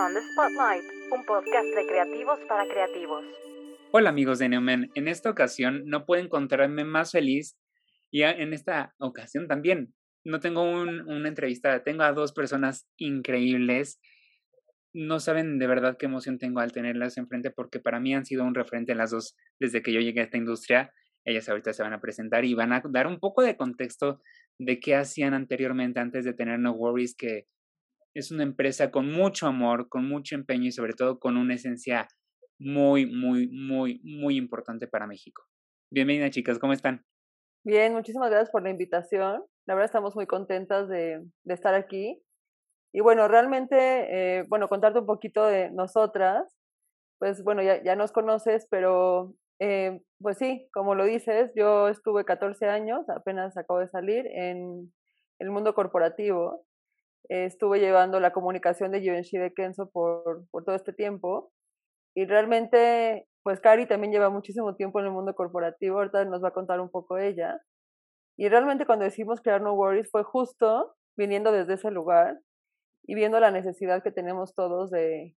On the Spotlight, un podcast de creativos para creativos. Hola amigos de Neumen, en esta ocasión no puedo encontrarme más feliz y en esta ocasión también no tengo una entrevista, tengo a dos personas increíbles. No saben de verdad qué emoción tengo al tenerlas enfrente porque para mí han sido un referente las dos desde que yo llegué a esta industria. Ellas ahorita se van a presentar y van a dar un poco de contexto de qué hacían anteriormente antes de tener No Worries, que es una empresa con mucho amor, con mucho empeño y sobre todo con una esencia muy, muy, muy, muy importante para México. Bienvenidas chicas, ¿cómo están? Bien, muchísimas gracias por la invitación. La verdad estamos muy contentas de, estar aquí. Y bueno, realmente, eh, bueno, contarte un poquito de nosotras. Pues bueno, ya, ya nos conoces, pero eh, pues sí, como lo dices, yo estuve 14 años, apenas acabo de salir en el mundo corporativo estuve llevando la comunicación de Givenchy de Kenzo por, por todo este tiempo. Y realmente, pues Cari también lleva muchísimo tiempo en el mundo corporativo, ahorita nos va a contar un poco ella. Y realmente cuando decidimos crear No Worries fue justo viniendo desde ese lugar y viendo la necesidad que tenemos todos de,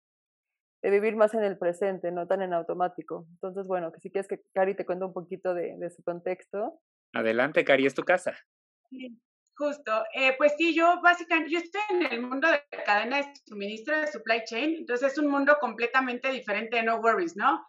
de vivir más en el presente, no tan en automático. Entonces, bueno, que si quieres que Cari te cuente un poquito de, de su contexto. Adelante, Cari, es tu casa. Sí. Justo, eh, pues sí, yo básicamente, yo estoy en el mundo de cadena de suministro, de supply chain, entonces es un mundo completamente diferente de No Worries, ¿no?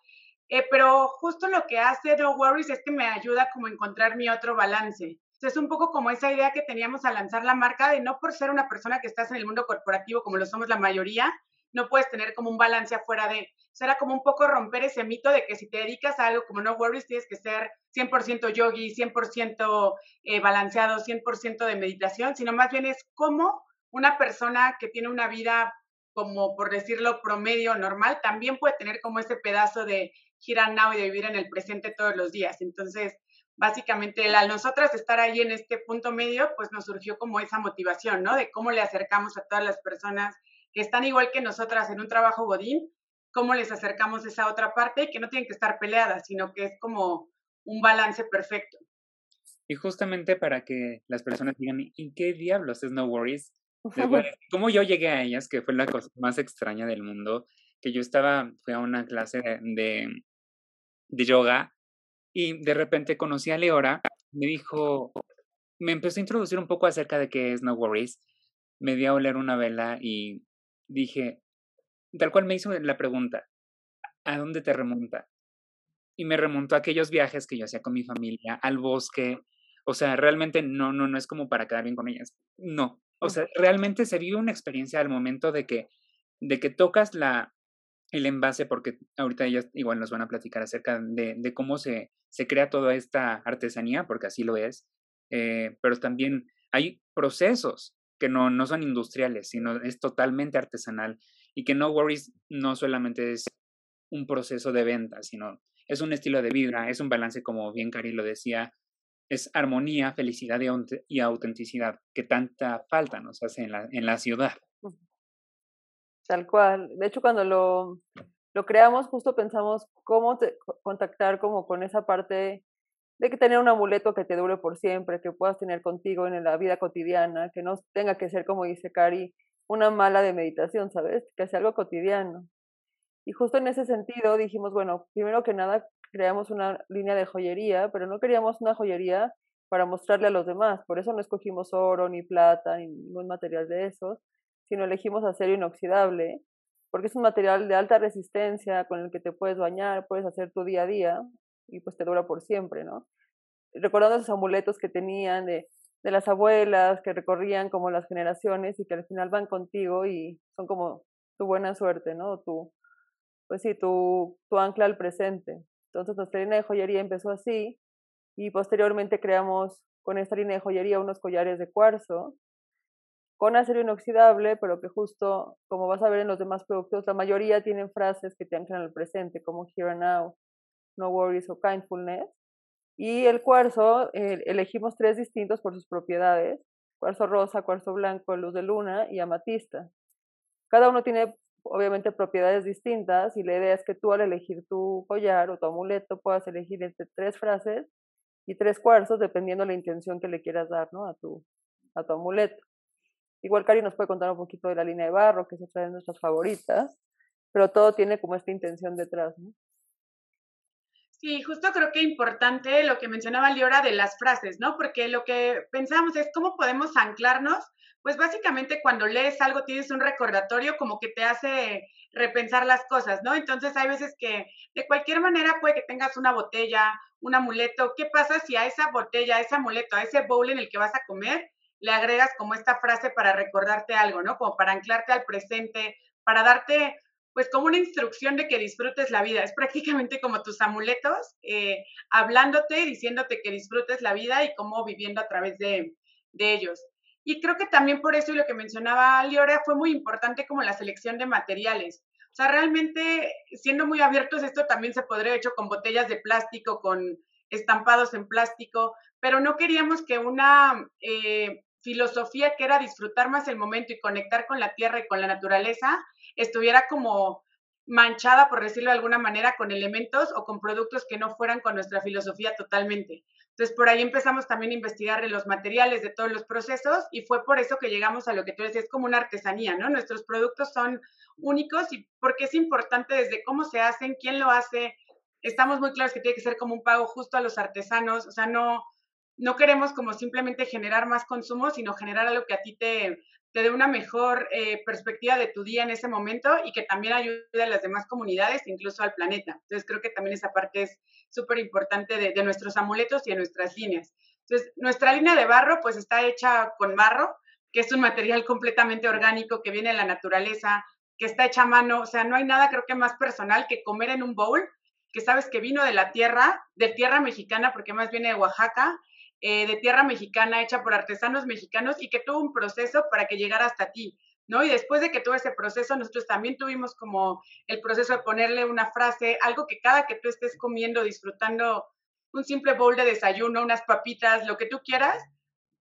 Eh, pero justo lo que hace No Worries es que me ayuda como a encontrar mi otro balance. es un poco como esa idea que teníamos al lanzar la marca de no por ser una persona que estás en el mundo corporativo como lo somos la mayoría, no puedes tener como un balance afuera de, será como un poco romper ese mito de que si te dedicas a algo como no worries, tienes que ser 100% yogi, 100% eh, balanceado, 100% de meditación, sino más bien es como una persona que tiene una vida como por decirlo promedio normal, también puede tener como ese pedazo de girar now y de vivir en el presente todos los días. Entonces, básicamente, al nosotras estar ahí en este punto medio, pues nos surgió como esa motivación, ¿no? De cómo le acercamos a todas las personas que están igual que nosotras en un trabajo godín, cómo les acercamos esa otra parte que no tienen que estar peleadas, sino que es como un balance perfecto. Y justamente para que las personas digan, ¿y qué diablos es No Worries? ¿Cómo yo llegué a ellas? Que fue la cosa más extraña del mundo, que yo estaba, fui a una clase de, de yoga y de repente conocí a Leora, me dijo, me empezó a introducir un poco acerca de qué es No Worries, me dio a oler una vela y dije, tal cual me hizo la pregunta, ¿a dónde te remonta? Y me remontó a aquellos viajes que yo hacía con mi familia, al bosque. O sea, realmente no, no, no es como para quedar bien con ellas. No. O sea, realmente se vive una experiencia al momento de que, de que tocas la, el envase, porque ahorita ellas igual nos van a platicar acerca de, de cómo se, se crea toda esta artesanía, porque así lo es. Eh, pero también hay procesos que no, no son industriales, sino es totalmente artesanal y que No Worries no solamente es un proceso de venta, sino es un estilo de vida, es un balance, como bien Cari lo decía, es armonía, felicidad y, autenticidad que tanta falta nos hace en la, en la ciudad. Tal cual. De hecho, cuando lo, lo creamos, justo pensamos cómo contactar como con esa parte de que tener un amuleto que te dure por siempre, que puedas tener contigo en la vida cotidiana, que no tenga que ser, como dice Cari, una mala de meditación, ¿sabes? Que sea algo cotidiano. Y justo en ese sentido dijimos, bueno, primero que nada creamos una línea de joyería, pero no queríamos una joyería para mostrarle a los demás. Por eso no escogimos oro, ni plata, ni ningún material de esos, sino elegimos acero inoxidable, porque es un material de alta resistencia con el que te puedes bañar, puedes hacer tu día a día y pues te dura por siempre, ¿no? Recordando esos amuletos que tenían de de las abuelas que recorrían como las generaciones y que al final van contigo y son como tu buena suerte, ¿no? Tu, pues sí, tu, tu ancla al presente. Entonces nuestra línea de joyería empezó así y posteriormente creamos con esta línea de joyería unos collares de cuarzo con acero inoxidable, pero que justo, como vas a ver en los demás productos, la mayoría tienen frases que te anclan al presente, como here and now, no worries o kindfulness. Y el cuarzo, elegimos tres distintos por sus propiedades, cuarzo rosa, cuarzo blanco, luz de luna y amatista. Cada uno tiene obviamente propiedades distintas y la idea es que tú al elegir tu collar o tu amuleto puedas elegir entre tres frases y tres cuarzos dependiendo de la intención que le quieras dar ¿no? a, tu, a tu amuleto. Igual Cari nos puede contar un poquito de la línea de barro, que es otra de nuestras favoritas, pero todo tiene como esta intención detrás, ¿no? Sí, justo creo que importante lo que mencionaba Liora de las frases, ¿no? Porque lo que pensamos es cómo podemos anclarnos. Pues básicamente cuando lees algo tienes un recordatorio como que te hace repensar las cosas, ¿no? Entonces hay veces que de cualquier manera puede que tengas una botella, un amuleto. ¿Qué pasa si a esa botella, a ese amuleto, a ese bowl en el que vas a comer, le agregas como esta frase para recordarte algo, ¿no? Como para anclarte al presente, para darte pues como una instrucción de que disfrutes la vida. Es prácticamente como tus amuletos, eh, hablándote, diciéndote que disfrutes la vida y cómo viviendo a través de, ellos. Y creo que también por eso y lo que mencionaba Liora fue muy importante como la selección de materiales. O sea, realmente, siendo muy abiertos, esto también se podría haber hecho con botellas de plástico, con estampados en plástico, pero no queríamos que una eh, filosofía que era disfrutar más el momento y conectar con la tierra y con la naturaleza, estuviera como manchada, por decirlo de alguna manera, con elementos o con productos que no fueran con nuestra filosofía totalmente. Entonces, por ahí empezamos también a investigar los materiales de todos los procesos y fue por eso que llegamos a lo que tú decías, como una artesanía, ¿no? Nuestros productos son únicos y porque es importante desde cómo se hacen, quién lo hace. Estamos muy claros que tiene que ser como un pago justo a los artesanos, o sea, no, no queremos como simplemente generar más consumo, sino generar algo que a ti te, te dé una mejor eh, perspectiva de tu día en ese momento y que también ayude a las demás comunidades, incluso al planeta. Entonces creo que también esa parte es súper importante de, nuestros amuletos y de nuestras líneas. Entonces, nuestra línea de barro pues está hecha con barro, que es un material completamente orgánico que viene de la naturaleza, que está hecha a mano, o sea, no hay nada creo que más personal que comer en un bowl, que sabes que vino de la tierra, de tierra mexicana, porque más viene de Oaxaca, eh, de tierra mexicana hecha por artesanos mexicanos y que tuvo un proceso para que llegara hasta ti, ¿no? Y después de que tuvo ese proceso, nosotros también tuvimos como el proceso de ponerle una frase, algo que cada que tú estés comiendo, disfrutando un simple bowl de desayuno, unas papitas, lo que tú quieras,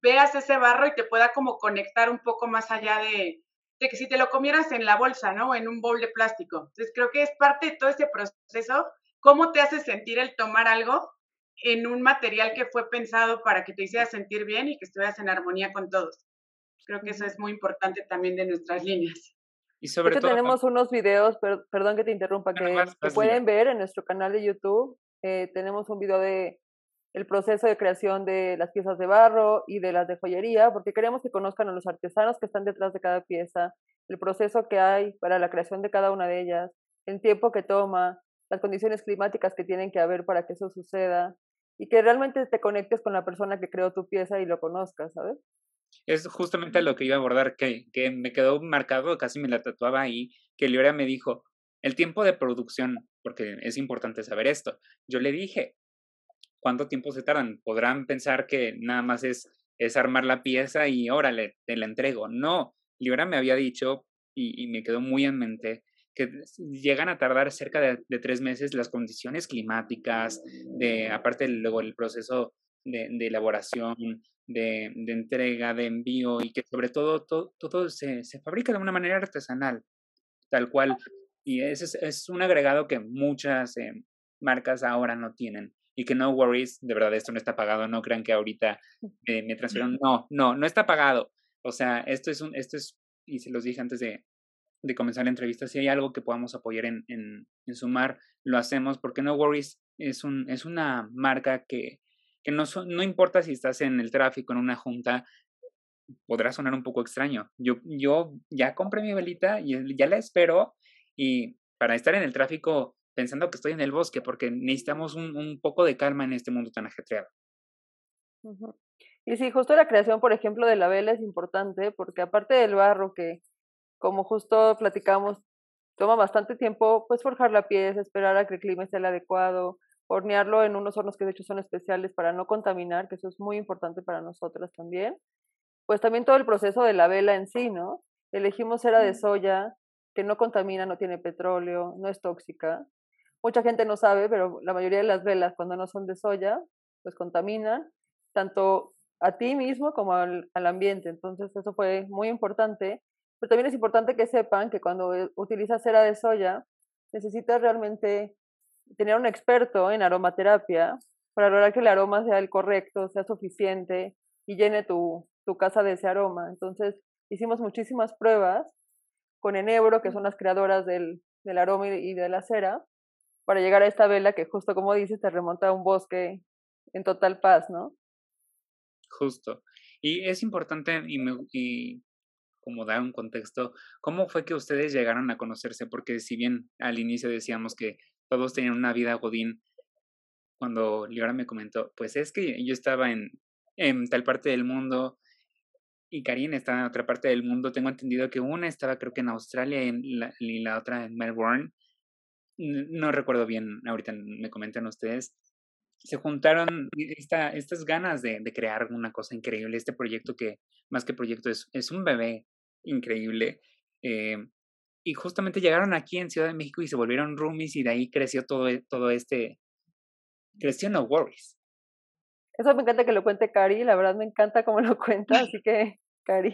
veas ese barro y te pueda como conectar un poco más allá de, de que si te lo comieras en la bolsa, ¿no? En un bowl de plástico. Entonces creo que es parte de todo ese proceso, cómo te hace sentir el tomar algo en un material que fue pensado para que te hiciera sentir bien y que estuvieras en armonía con todos. Creo que eso es muy importante también de nuestras líneas. Y sobre todo tenemos unos videos, perdón que te interrumpa, que, pueden ver en nuestro canal de YouTube. Eh, tenemos un video de el proceso de creación de las piezas de barro y de las de joyería, porque queremos que conozcan a los artesanos que están detrás de cada pieza, el proceso que hay para la creación de cada una de ellas, el tiempo que toma, las condiciones climáticas que tienen que haber para que eso suceda, y que realmente te conectes con la persona que creó tu pieza y lo conozcas, ¿sabes? Es justamente lo que iba a abordar, que, que me quedó marcado, casi me la tatuaba ahí, que Liora me dijo, el tiempo de producción, porque es importante saber esto. Yo le dije, ¿cuánto tiempo se tardan? Podrán pensar que nada más es, es armar la pieza y órale, te la entrego. No, Liora me había dicho, y, y me quedó muy en mente, que llegan a tardar cerca de, tres meses las condiciones climáticas, de aparte luego el proceso de, elaboración, de, entrega, de envío y que sobre todo todo, se, se, fabrica de una manera artesanal, tal cual. Y ese es, es un agregado que muchas eh, marcas ahora no tienen. Y que no worries, de verdad, esto no está pagado, no crean que ahorita me transfirieron. No, no, no está pagado. O sea, esto es un, esto es, y se los dije antes de, de comenzar la entrevista, si hay algo que podamos apoyar en, en, Sumar, lo hacemos, porque No Worries es, un, es una marca que, que no, no importa si estás en el tráfico, en una junta, podrá sonar un poco extraño. Yo, yo ya compré mi velita y ya la espero y para estar en el tráfico pensando que estoy en el bosque, porque necesitamos un, un poco de calma en este mundo tan ajetreado. Y sí, justo la creación, por ejemplo, de la vela es importante, porque aparte del barro que como justo platicamos, toma bastante tiempo pues forjar la pieza, esperar a que el clima esté el adecuado, hornearlo en unos hornos que de hecho son especiales para no contaminar, que eso es muy importante para nosotras también. Pues también todo el proceso de la vela en sí, ¿no? Elegimos cera de soya, que no contamina, no tiene petróleo, no es tóxica. Mucha gente no sabe, pero la mayoría de las velas cuando no son de soya, pues contaminan tanto a ti mismo como al, al ambiente. Entonces eso fue muy importante pero también es importante que sepan que cuando utilizas cera de soya, necesitas realmente tener un experto en aromaterapia para lograr que el aroma sea el correcto, sea suficiente y llene tu, tu casa de ese aroma. Entonces, hicimos muchísimas pruebas con Enebro, que son las creadoras del, del aroma y de la cera, para llegar a esta vela que justo como dices, te remonta a un bosque en total paz, ¿no? Justo. Y es importante y, me, y como dar un contexto, ¿cómo fue que ustedes llegaron a conocerse? Porque si bien al inicio decíamos que todos tenían una vida godín, cuando Liora me comentó, pues es que yo estaba en, en tal parte del mundo y Karine estaba en otra parte del mundo, tengo entendido que una estaba creo que en Australia y la, otra en Melbourne, no recuerdo bien, ahorita me comentan ustedes, se juntaron esta, estas ganas de, de, crear una cosa increíble, este proyecto que más que proyecto es, es un bebé increíble. Eh, y justamente llegaron aquí en Ciudad de México y se volvieron roomies y de ahí creció todo, e, todo este, creció No Worries. Eso me encanta que lo cuente Cari, la verdad me encanta cómo lo cuenta, así que Cari.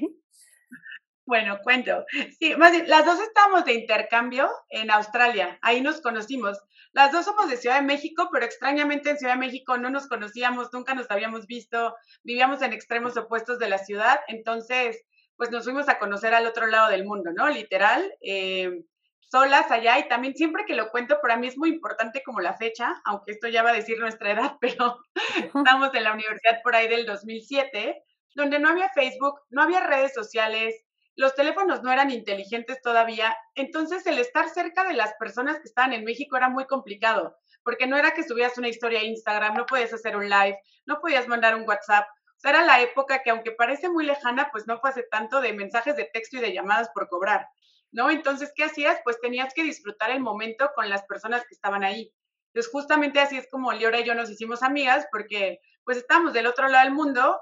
Bueno, cuento. Sí, más bien, las dos estábamos de intercambio en Australia, ahí nos conocimos. Las dos somos de Ciudad de México, pero extrañamente en Ciudad de México no nos conocíamos, nunca nos habíamos visto, vivíamos en extremos opuestos de la ciudad, entonces pues nos fuimos a conocer al otro lado del mundo, ¿no? Literal, eh, solas allá y también siempre que lo cuento, para mí es muy importante como la fecha, aunque esto ya va a decir nuestra edad, pero estamos en la universidad por ahí del 2007, donde no había Facebook, no había redes sociales, los teléfonos no eran inteligentes todavía, entonces el estar cerca de las personas que estaban en México era muy complicado, porque no era que subías una historia a Instagram, no podías hacer un live, no podías mandar un WhatsApp. O era la época que aunque parece muy lejana, pues no fue hace tanto de mensajes de texto y de llamadas por cobrar, ¿no? Entonces, ¿qué hacías? Pues tenías que disfrutar el momento con las personas que estaban ahí. Entonces, justamente así es como Liora y yo nos hicimos amigas, porque pues estábamos del otro lado del mundo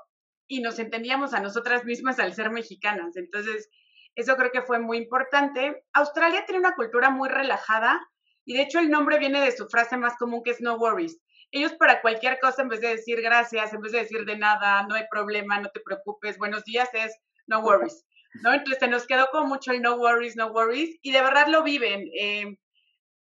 y nos entendíamos a nosotras mismas al ser mexicanas. Entonces, eso creo que fue muy importante. Australia tiene una cultura muy relajada y de hecho el nombre viene de su frase más común que es no worries. Ellos para cualquier cosa, en vez de decir gracias, en vez de decir de nada, no hay problema, no te preocupes, buenos días, es no worries. ¿no? Entonces se nos quedó como mucho el no worries, no worries y de verdad lo viven. Eh,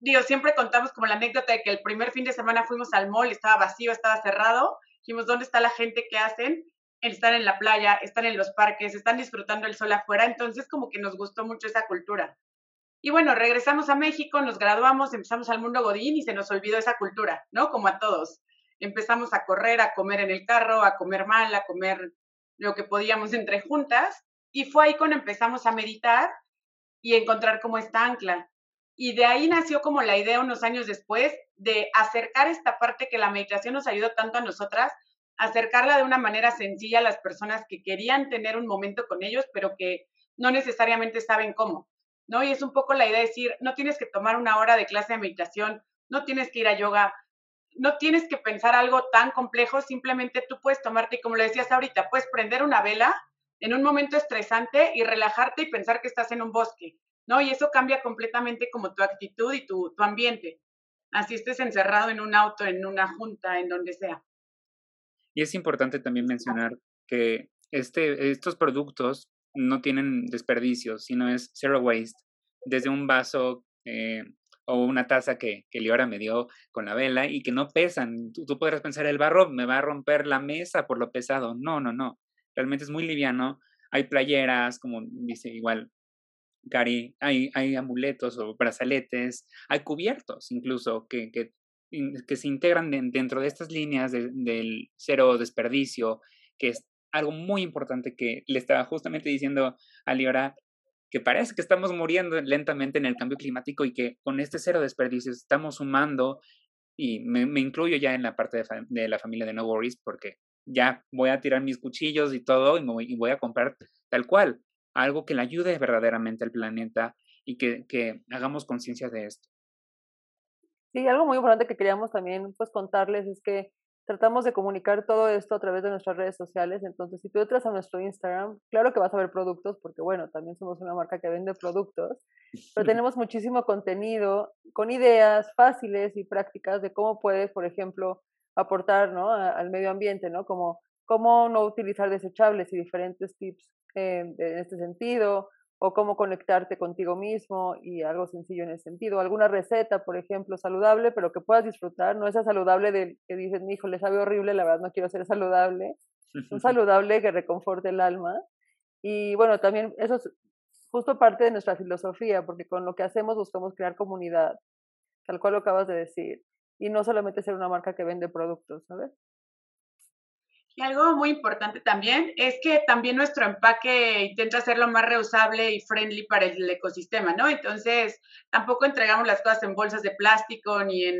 digo, siempre contamos como la anécdota de que el primer fin de semana fuimos al mall, estaba vacío, estaba cerrado. Dijimos, ¿dónde está la gente que hacen? están en la playa, están en los parques, están disfrutando el sol afuera, entonces como que nos gustó mucho esa cultura. Y bueno, regresamos a México, nos graduamos, empezamos al mundo Godín y se nos olvidó esa cultura, ¿no? Como a todos. Empezamos a correr, a comer en el carro, a comer mal, a comer lo que podíamos entre juntas. Y fue ahí cuando empezamos a meditar y encontrar como esta ancla. Y de ahí nació como la idea unos años después de acercar esta parte que la meditación nos ayudó tanto a nosotras acercarla de una manera sencilla a las personas que querían tener un momento con ellos, pero que no necesariamente saben cómo, ¿no? Y es un poco la idea de decir, no tienes que tomar una hora de clase de meditación, no tienes que ir a yoga, no tienes que pensar algo tan complejo, simplemente tú puedes tomarte, y como lo decías ahorita, puedes prender una vela en un momento estresante y relajarte y pensar que estás en un bosque, ¿no? Y eso cambia completamente como tu actitud y tu, tu ambiente. Así estés encerrado en un auto, en una junta, en donde sea. Y es importante también mencionar que este, estos productos no tienen desperdicios, sino es zero waste. Desde un vaso eh, o una taza que, que Liora me dio con la vela y que no pesan. Tú, podrás pensar, el barro me va a romper la mesa por lo pesado. No, no, no. Realmente es muy liviano. Hay playeras, como dice igual Cari, hay, hay amuletos o brazaletes, hay cubiertos incluso que, que que se integran dentro de estas líneas del cero desperdicio, que es algo muy importante que le estaba justamente diciendo a Liora, que parece que estamos muriendo lentamente en el cambio climático y que con este cero desperdicio estamos sumando, y me, incluyo ya en la parte de, la familia de No Worries, porque ya voy a tirar mis cuchillos y todo y, voy, a comprar tal cual, algo que le ayude verdaderamente al planeta y que, que hagamos conciencia de esto. Sí, algo muy importante que queríamos también pues contarles es que tratamos de comunicar todo esto a través de nuestras redes sociales. Entonces, si tú entras a nuestro Instagram, claro que vas a ver productos, porque bueno, también somos una marca que vende productos, pero tenemos muchísimo contenido con ideas fáciles y prácticas de cómo puedes, por ejemplo, aportar ¿no? al medio ambiente, ¿no? Como cómo no utilizar desechables y diferentes tips eh, en este sentido, o cómo conectarte contigo mismo y algo sencillo en ese sentido. Alguna receta, por ejemplo, saludable, pero que puedas disfrutar, no esa saludable de que dices, mi hijo, le sabe horrible, la verdad no quiero ser saludable. Un saludable que reconforte el alma. Y bueno, también eso es justo parte de nuestra filosofía, porque con lo que hacemos buscamos crear comunidad, tal cual lo acabas de decir, y no solamente ser una marca que vende productos, ¿sabes? Y algo muy importante también es que también nuestro empaque intenta hacerlo más reusable y friendly para el ecosistema, ¿no? Entonces, tampoco entregamos las cosas en bolsas de plástico ni en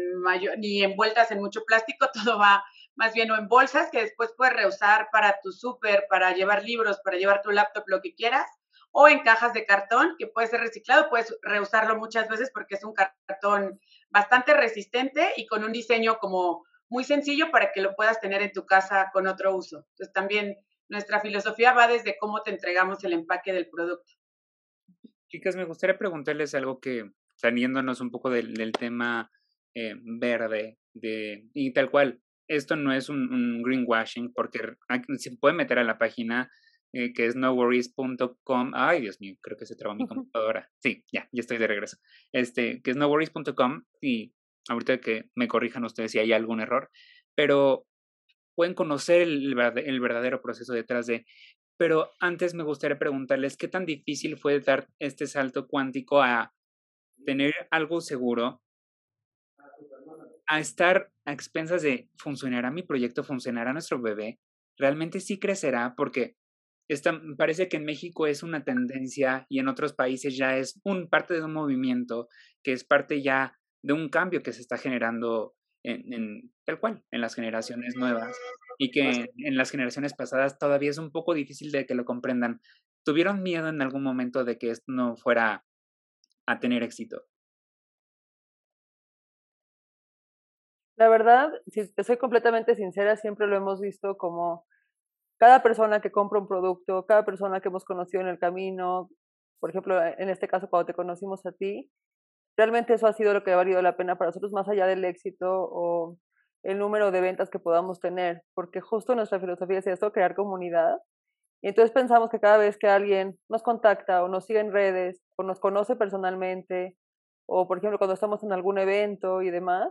ni envueltas en mucho plástico, todo va más bien o en bolsas que después puedes reusar para tu súper, para llevar libros, para llevar tu laptop, lo que quieras, o en cajas de cartón que puede ser reciclado, puedes reusarlo muchas veces porque es un cartón bastante resistente y con un diseño como muy sencillo para que lo puedas tener en tu casa con otro uso. Entonces también nuestra filosofía va desde cómo te entregamos el empaque del producto. Chicas, me gustaría preguntarles algo que, saliéndonos un poco del, tema eh, verde, de, y tal cual, esto no es un, greenwashing porque se puede meter a la página eh, que es noworries.com. Ay, Dios mío, creo que se trabó mi computadora. Sí, ya, ya estoy de regreso. Este, que es noworries.com y ahorita que me corrijan ustedes si hay algún error, pero pueden conocer el, el verdadero proceso detrás de... Pero antes me gustaría preguntarles qué tan difícil fue dar este salto cuántico a tener algo seguro, a estar a expensas de funcionará mi proyecto, funcionará nuestro bebé, realmente sí crecerá porque esta, parece que en México es una tendencia y en otros países ya es un parte de un movimiento que es parte ya de un cambio que se está generando en, tal cual, en las generaciones nuevas y que en las generaciones pasadas todavía es un poco difícil de que lo comprendan. ¿Tuvieron miedo en algún momento de que esto no fuera a tener éxito? La verdad, si te soy completamente sincera, siempre lo hemos visto como cada persona que compra un producto, cada persona que hemos conocido en el camino, por ejemplo, en este caso cuando te conocimos a ti, realmente eso ha sido lo que ha valido la pena para nosotros, más allá del éxito o el número de ventas que podamos tener, porque justo nuestra filosofía es esto, crear comunidad. Y entonces pensamos que cada vez que alguien nos contacta o nos sigue en redes o nos conoce personalmente, o por ejemplo cuando estamos en algún evento y demás,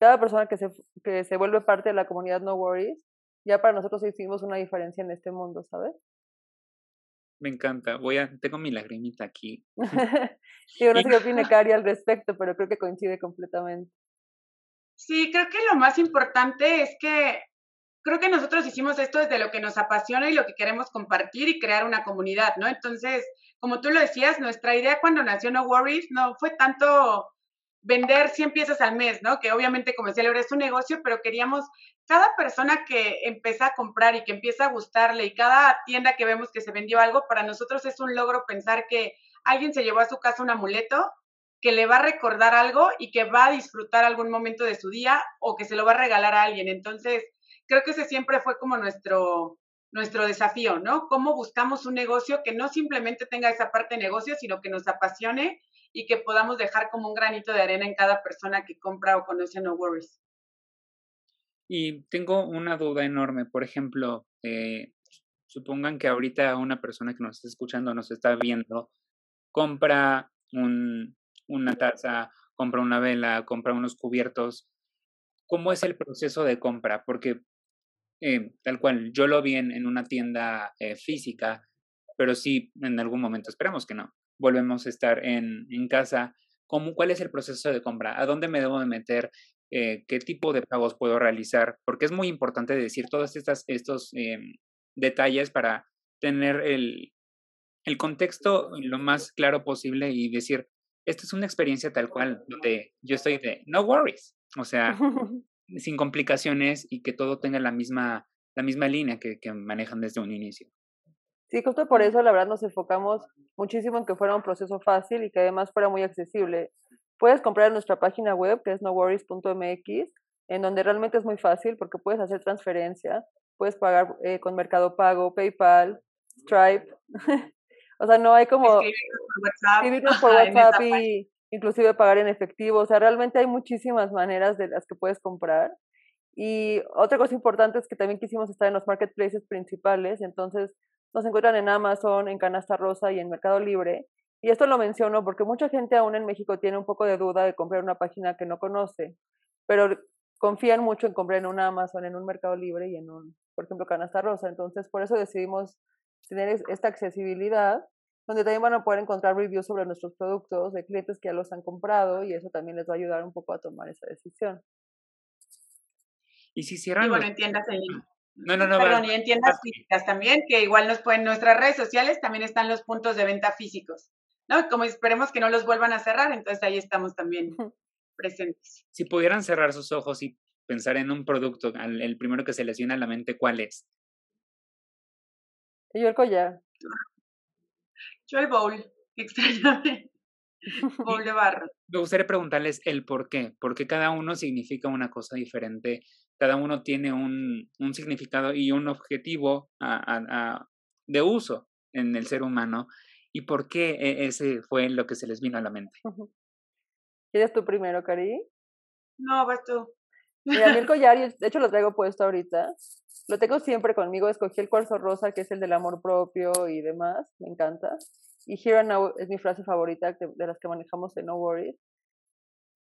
cada persona que se, que se vuelve parte de la comunidad No Worries, ya para nosotros hicimos una diferencia en este mundo, ¿sabes? Me encanta. Voy a, tengo mi lagrimita aquí. Yo no sé qué opine Cari al respecto, pero creo que coincide completamente. Sí, creo que lo más importante es que creo que nosotros hicimos esto desde lo que nos apasiona y lo que queremos compartir y crear una comunidad, ¿no? Entonces, como tú lo decías, nuestra idea cuando nació No Worries no fue tanto vender 100 piezas al mes, ¿no? Que obviamente, como decía es un negocio, pero queríamos cada persona que empieza a comprar y que empieza a gustarle y cada tienda que vemos que se vendió algo, para nosotros es un logro pensar que alguien se llevó a su casa un amuleto que le va a recordar algo y que va a disfrutar algún momento de su día o que se lo va a regalar a alguien. Entonces, creo que ese siempre fue como nuestro, nuestro desafío, ¿no? Cómo buscamos un negocio que no simplemente tenga esa parte de negocio, sino que nos apasione y que podamos dejar como un granito de arena en cada persona que compra o conoce No Worries. Y tengo una duda enorme, por ejemplo, eh, supongan que ahorita una persona que nos está escuchando, nos está viendo, compra un, una taza, compra una vela, compra unos cubiertos. ¿Cómo es el proceso de compra? Porque eh, tal cual, yo lo vi en, en una tienda eh, física, pero sí en algún momento, esperamos que no, volvemos a estar en, en casa, ¿cómo, ¿cuál es el proceso de compra? ¿A dónde me debo de meter? Eh, ¿Qué tipo de pagos puedo realizar? Porque es muy importante decir todos estas, estos eh, detalles para tener el, el contexto lo más claro posible y decir, esta es una experiencia tal cual, donde yo estoy de, no worries, o sea, sin complicaciones y que todo tenga la misma, la misma línea que, que manejan desde un inicio. Sí, justo por eso la verdad nos enfocamos muchísimo en que fuera un proceso fácil y que además fuera muy accesible. Puedes comprar en nuestra página web que es noworries.mx, en donde realmente es muy fácil porque puedes hacer transferencia, puedes pagar eh, con Mercado Pago, PayPal, Stripe. o sea, no hay como escribirnos por WhatsApp, y inclusive pagar en efectivo. O sea, realmente hay muchísimas maneras de las que puedes comprar. Y otra cosa importante es que también quisimos estar en los marketplaces principales, entonces nos encuentran en Amazon, en Canasta Rosa y en Mercado Libre. Y esto lo menciono porque mucha gente aún en México tiene un poco de duda de comprar una página que no conoce, pero confían mucho en comprar en un Amazon, en un Mercado Libre y en un, por ejemplo, Canasta Rosa. Entonces, por eso decidimos tener esta accesibilidad, donde también van a poder encontrar reviews sobre nuestros productos de clientes que ya los han comprado y eso también les va a ayudar un poco a tomar esa decisión. Y si hicieran... Y bueno, en no, no, no. Perdón, y en tiendas físicas también, que igual nos pueden, nuestras redes sociales también están los puntos de venta físicos, ¿no? Como esperemos que no los vuelvan a cerrar, entonces ahí estamos también presentes. Si pudieran cerrar sus ojos y pensar en un producto, el primero que se les viene a la mente, ¿cuál es? Yo el collar. Yo el bowl, extrañamente. Me gustaría preguntarles el por qué, porque cada uno significa una cosa diferente, cada uno tiene un, un significado y un objetivo de uso en el ser humano, y por qué e, ese fue lo que se les vino a la mente. ¿Quieres tú primero, Cari? No, vas tú. Mira, a el collar, de hecho lo traigo puesto ahorita, lo tengo siempre conmigo, escogí el cuarzo rosa, que es el del amor propio y demás, me encanta. Y Here and Now es mi frase favorita de las que manejamos en No Worries.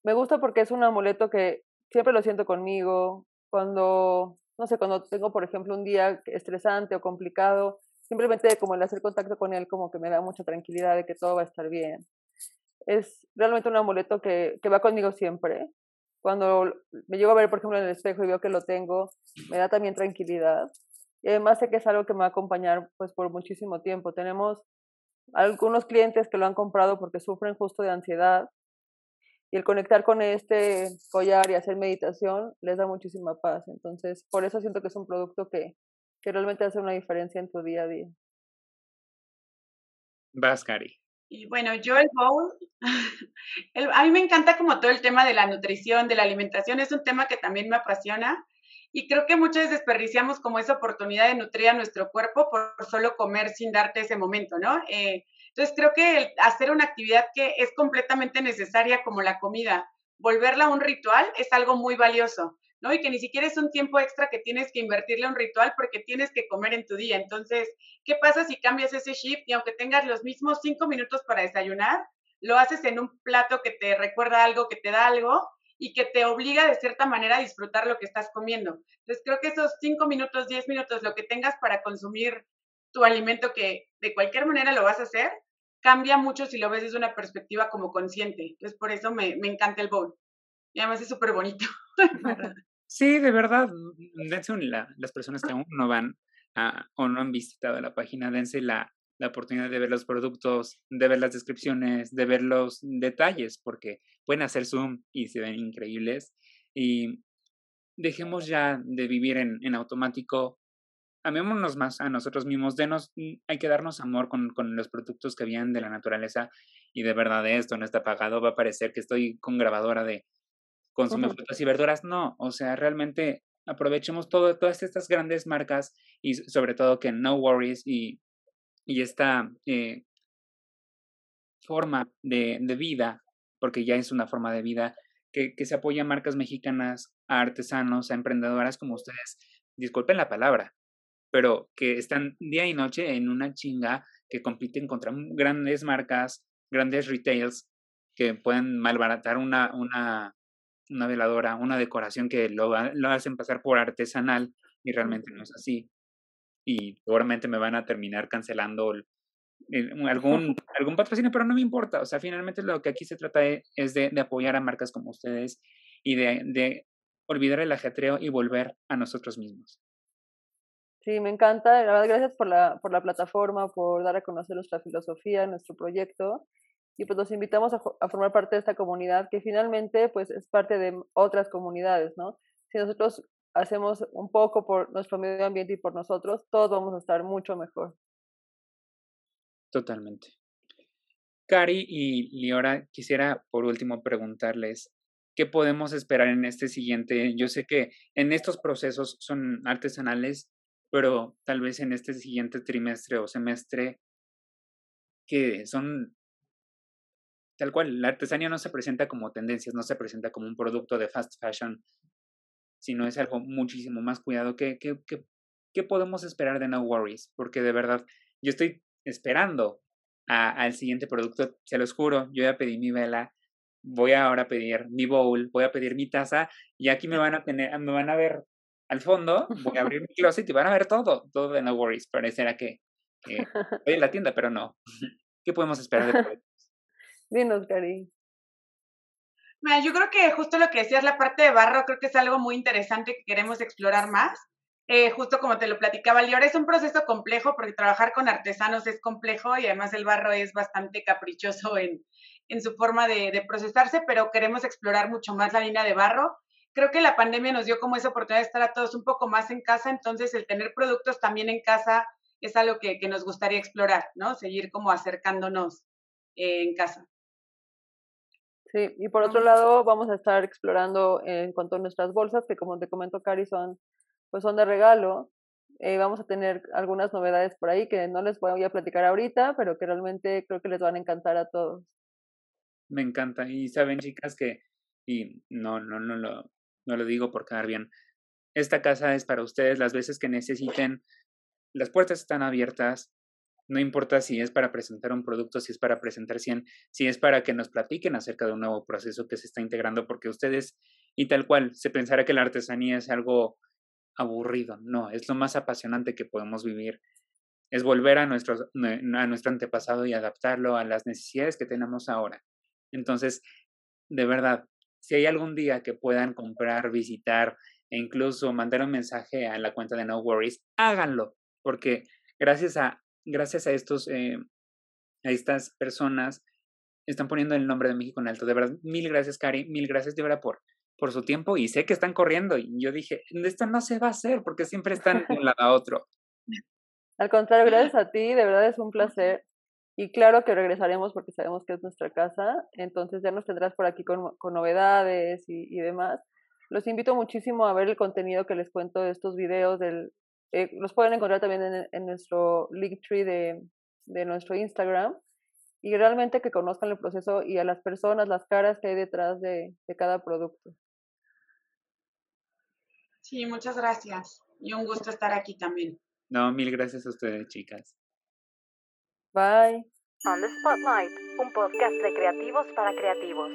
Me gusta porque es un amuleto que siempre lo siento conmigo. Cuando, no sé, cuando tengo, por ejemplo, un día estresante o complicado, simplemente como el hacer contacto con él como que me da mucha tranquilidad de que todo va a estar bien. Es realmente un amuleto que, que va conmigo siempre cuando me llego a ver, por ejemplo, en el espejo y veo que lo tengo, me da también tranquilidad. Y además sé que es algo que me va a acompañar pues por muchísimo tiempo. Tenemos algunos clientes que lo han comprado porque sufren justo de ansiedad y el conectar con este collar y hacer meditación les da muchísima paz. Entonces, por eso siento que es un producto que, que realmente hace una diferencia en tu día a día. Vas, Cari. Y bueno, yo el bowl, a mí me encanta como todo el tema de la nutrición, de la alimentación, es un tema que también me apasiona y creo que muchas veces desperdiciamos como esa oportunidad de nutrir a nuestro cuerpo por solo comer sin darte ese momento, ¿no? Eh, entonces creo que hacer una actividad que es completamente necesaria como la comida, volverla un ritual es algo muy valioso. ¿no? Y que ni siquiera es un tiempo extra que tienes que invertirle a un ritual porque tienes que comer en tu día. Entonces, ¿qué pasa si cambias ese shift y aunque tengas los mismos cinco minutos para desayunar, lo haces en un plato que te recuerda algo, que te da algo y que te obliga de cierta manera a disfrutar lo que estás comiendo? Entonces, creo que esos cinco minutos, diez minutos, lo que tengas para consumir tu alimento, que de cualquier manera lo vas a hacer, cambia mucho si lo ves desde una perspectiva como consciente. Entonces, por eso me, me encanta el bowl. Y además es súper bonito. Sí, de verdad, dense las personas que aún no van o no han visitado la página, dense la, la oportunidad de ver los productos, de ver las descripciones, de ver los detalles, porque pueden hacer zoom y se ven increíbles. Y dejemos ya de vivir en, en automático, amémonos más a nosotros mismos, denos, mm, hay que darnos amor con, con, los productos que vienen de la naturaleza y de verdad esto no está pagado, va a parecer que estoy con grabadora de consume frutas y verduras, no, o sea, realmente aprovechemos todo, todas estas grandes marcas y sobre todo que No Worries y, y esta eh, forma de, de, vida, porque ya es una forma de vida, que, que se apoya a marcas mexicanas, a artesanos, a emprendedoras como ustedes, disculpen la palabra, pero que están día y noche en una chinga que compiten contra grandes marcas, grandes retails que pueden malbaratar una, una, una veladora, una decoración que lo, lo hacen pasar por artesanal y realmente no es así. Y seguramente me van a terminar cancelando algún, algún patrocinio, pero no me importa. O sea, finalmente lo que aquí se trata e, es de, de apoyar a marcas como ustedes y de, de olvidar el ajetreo y volver a nosotros mismos. Sí, me encanta. La verdad, gracias por la, por la plataforma, por dar a conocer nuestra filosofía, nuestro proyecto y pues los invitamos a, formar parte de esta comunidad que finalmente pues es parte de otras comunidades, ¿no? Si nosotros hacemos un poco por nuestro medio ambiente y por nosotros, todos vamos a estar mucho mejor. Totalmente. Cari y Liora, quisiera por último preguntarles, ¿qué podemos esperar en este siguiente? Yo sé que en estos procesos son artesanales, pero tal vez en este siguiente trimestre o semestre, que son tal cual, la artesanía no se presenta como tendencias, no se presenta como un producto de fast fashion, sino es algo muchísimo más cuidado. ¿Qué, qué, qué, podemos esperar de No Worries? Porque de verdad, yo estoy esperando al siguiente producto, se los juro, yo ya pedí mi vela, voy ahora a pedir mi bowl, voy a pedir mi taza y aquí me van a tener, me van a ver al fondo, voy a abrir mi closet y van a ver todo, todo de No Worries. Parecerá que Eh, en la tienda, pero no. ¿Qué podemos esperar de proyectos? Dinos, Cari. Yo creo que justo lo que decías, la parte de barro, creo que es algo muy interesante que queremos explorar más. Eh, justo como te lo platicaba Lior, es un proceso complejo porque trabajar con artesanos es complejo y además el barro es bastante caprichoso en, en su forma de, de, procesarse, pero queremos explorar mucho más la línea de barro. Creo que la pandemia nos dio como esa oportunidad de estar a todos un poco más en casa, entonces el tener productos también en casa es algo que, que nos gustaría explorar, ¿no? Seguir como acercándonos eh, en casa. Sí, y por otro lado vamos a estar explorando en cuanto a nuestras bolsas, que como te comento, Cari, son, pues son de regalo. Eh, vamos a tener algunas novedades por ahí que no les voy a platicar ahorita, pero que realmente creo que les van a encantar a todos. Me encanta. Y saben, chicas, que, y no, no, no lo, no lo digo por quedar bien, esta casa es para ustedes las veces que necesiten. Las puertas están abiertas, no importa si es para presentar un producto, si es para presentar 100, si es para que nos platiquen acerca de un nuevo proceso que se está integrando, porque ustedes, y tal cual, se pensará que la artesanía es algo aburrido. No, es lo más apasionante que podemos vivir. Es volver a nuestro, a nuestro antepasado y adaptarlo a las necesidades que tenemos ahora. Entonces, de verdad, si hay algún día que puedan comprar, visitar e incluso mandar un mensaje a la cuenta de No Worries, háganlo, porque gracias a gracias a estos, eh, a estas personas, están poniendo el nombre de México en alto. De verdad, mil gracias, Cari, mil gracias de verdad por, por su tiempo y sé que están corriendo. Y yo dije, esto no se va a hacer porque siempre están de un lado a otro. Al contrario, gracias a ti, de verdad es un placer. Y claro que regresaremos porque sabemos que es nuestra casa, entonces ya nos tendrás por aquí con, con novedades y, y, demás. Los invito muchísimo a ver el contenido que les cuento de estos videos, del, eh, los pueden encontrar también en, en nuestro Linktree de, de nuestro Instagram y realmente que conozcan el proceso y a las personas, las caras que hay detrás de, de cada producto. Sí, muchas gracias. Y un gusto estar aquí también. No, mil gracias a ustedes, chicas. Bye. On the Spotlight, un podcast de creativos para creativos.